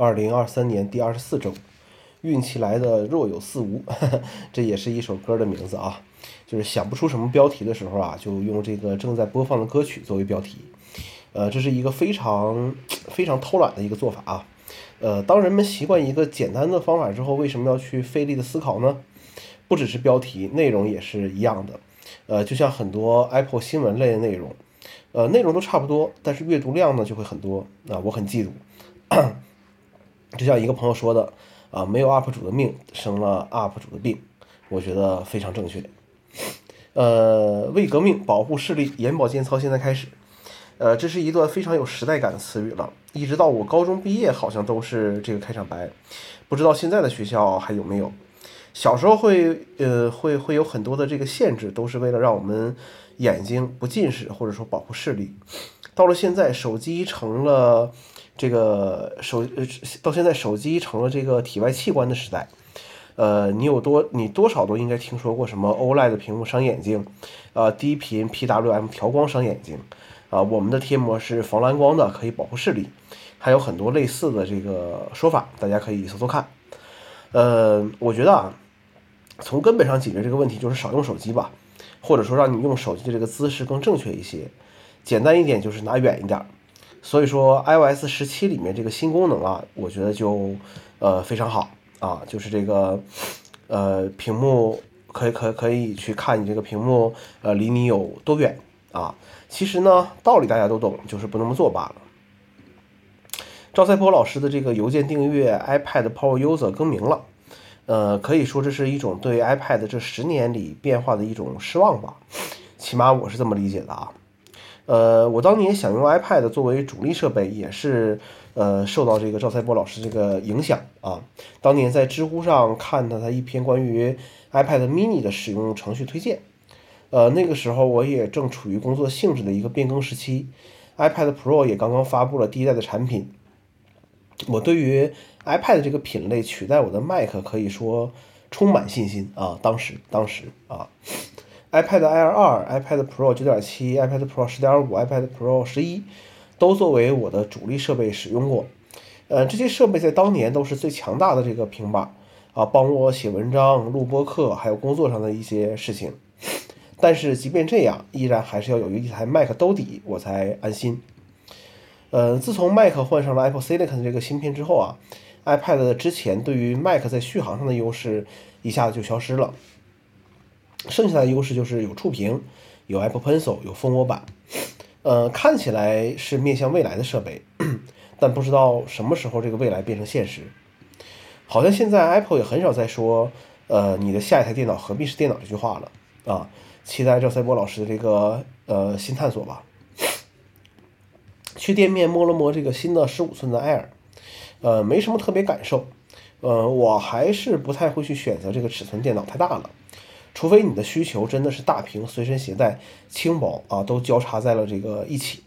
二零二三年第二十四周，运气来的若有似无，这也是一首歌的名字啊。就是想不出什么标题的时候啊，就用这个正在播放的歌曲作为标题。呃，这是一个非常非常偷懒的一个做法啊。呃，当人们习惯一个简单的方法之后，为什么要去费力的思考呢？不只是标题，内容也是一样的。呃，就像很多 Apple 新闻类的内容，呃，内容都差不多，但是阅读量呢就会很多。啊，我很嫉妒。就像一个朋友说的，啊，没有 UP 主的命，生了 UP 主的病，我觉得非常正确。呃，为革命保护视力，眼保健操现在开始。呃，这是一段非常有时代感的词语了，一直到我高中毕业，好像都是这个开场白。不知道现在的学校还有没有？小时候会，呃，会会有很多的这个限制，都是为了让我们眼睛不近视，或者说保护视力。到了现在，手机成了这个手，呃，到现在手机成了这个体外器官的时代。呃，你有多，你多少都应该听说过什么 OLED 屏幕伤眼睛，呃，低频 PWM 调光伤眼睛。啊，我们的贴膜是防蓝光的，可以保护视力，还有很多类似的这个说法，大家可以搜搜看。呃，我觉得啊，从根本上解决这个问题就是少用手机吧，或者说让你用手机的这个姿势更正确一些，简单一点就是拿远一点。所以说，iOS 十七里面这个新功能啊，我觉得就呃非常好啊，就是这个呃屏幕可以可可以去看你这个屏幕呃离你有多远啊。其实呢，道理大家都懂，就是不那么做罢了。赵赛波老师的这个邮件订阅 iPad Pro User 更名了，呃，可以说这是一种对 iPad 这十年里变化的一种失望吧，起码我是这么理解的啊。呃，我当年想用 iPad 作为主力设备，也是呃受到这个赵赛波老师这个影响啊。当年在知乎上看到他一篇关于 iPad Mini 的使用程序推荐。呃，那个时候我也正处于工作性质的一个变更时期，iPad Pro 也刚刚发布了第一代的产品。我对于 iPad 这个品类取代我的 Mac 可以说充满信心啊！当时，当时啊，iPad Air 二、iPad Pro 九点七、iPad Pro 十点五、iPad Pro 十一都作为我的主力设备使用过。呃，这些设备在当年都是最强大的这个平板啊，帮我写文章、录播课，还有工作上的一些事情。但是即便这样，依然还是要有一台 Mac 兜底，我才安心。呃，自从 Mac 换上了 Apple Silicon 这个芯片之后啊，iPad 之前对于 Mac 在续航上的优势一下子就消失了。剩下的优势就是有触屏，有 Apple Pencil，有蜂窝板。呃，看起来是面向未来的设备，但不知道什么时候这个未来变成现实。好像现在 Apple 也很少再说，呃，你的下一台电脑何必是电脑这句话了啊。期待赵赛波老师的这个呃新探索吧。去店面摸了摸这个新的十五寸的 Air，呃，没什么特别感受。呃，我还是不太会去选择这个尺寸电脑，太大了。除非你的需求真的是大屏、随身携带、轻薄啊，都交叉在了这个一起。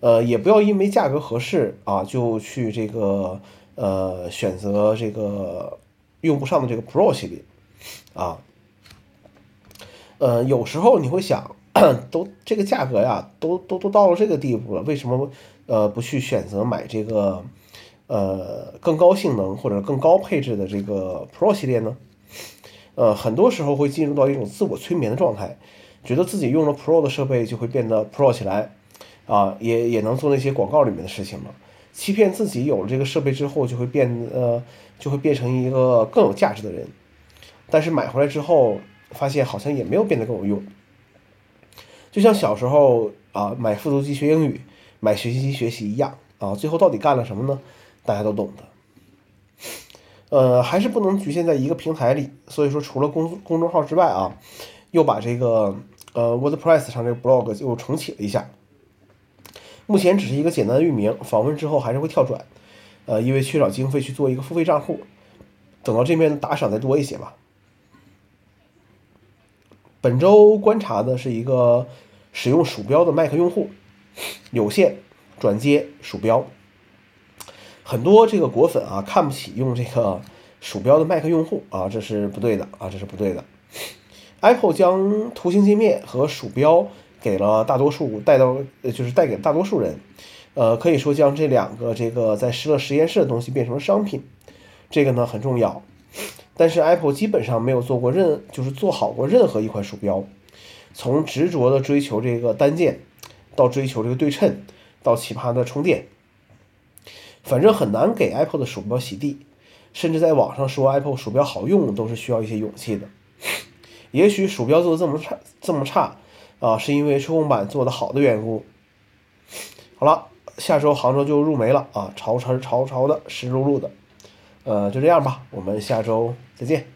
呃，也不要因为价格合适啊，就去这个呃选择这个用不上的这个 Pro 系列啊。呃，有时候你会想，都这个价格呀，都都都到了这个地步了，为什么呃不去选择买这个呃更高性能或者更高配置的这个 Pro 系列呢？呃，很多时候会进入到一种自我催眠的状态，觉得自己用了 Pro 的设备就会变得 Pro 起来，啊，也也能做那些广告里面的事情了，欺骗自己有了这个设备之后就会变呃就会变成一个更有价值的人，但是买回来之后。发现好像也没有变得更有用，就像小时候啊买复读机学英语，买学习机学习一样啊，最后到底干了什么呢？大家都懂的。呃，还是不能局限在一个平台里，所以说除了公公众号之外啊，又把这个呃 WordPress 上这个 blog 又重启了一下。目前只是一个简单的域名，访问之后还是会跳转，呃，因为缺少经费去做一个付费账户，等到这边打赏再多一些吧。本周观察的是一个使用鼠标的 Mac 用户，有线转接鼠标，很多这个果粉啊看不起用这个鼠标的 Mac 用户啊，这是不对的啊，这是不对的。Apple 将图形界面和鼠标给了大多数带到，就是带给大多数人，呃，可以说将这两个这个在施乐实验室的东西变成了商品，这个呢很重要。但是 Apple 基本上没有做过任，就是做好过任何一款鼠标，从执着的追求这个单键，到追求这个对称，到奇葩的充电，反正很难给 Apple 的鼠标洗地。甚至在网上说 Apple 鼠标好用，都是需要一些勇气的。也许鼠标做的这么差，这么差啊，是因为触控板做的好的缘故。好了，下周杭州就入梅了啊，潮潮潮潮的，湿漉漉的。呃，就这样吧，我们下周再见。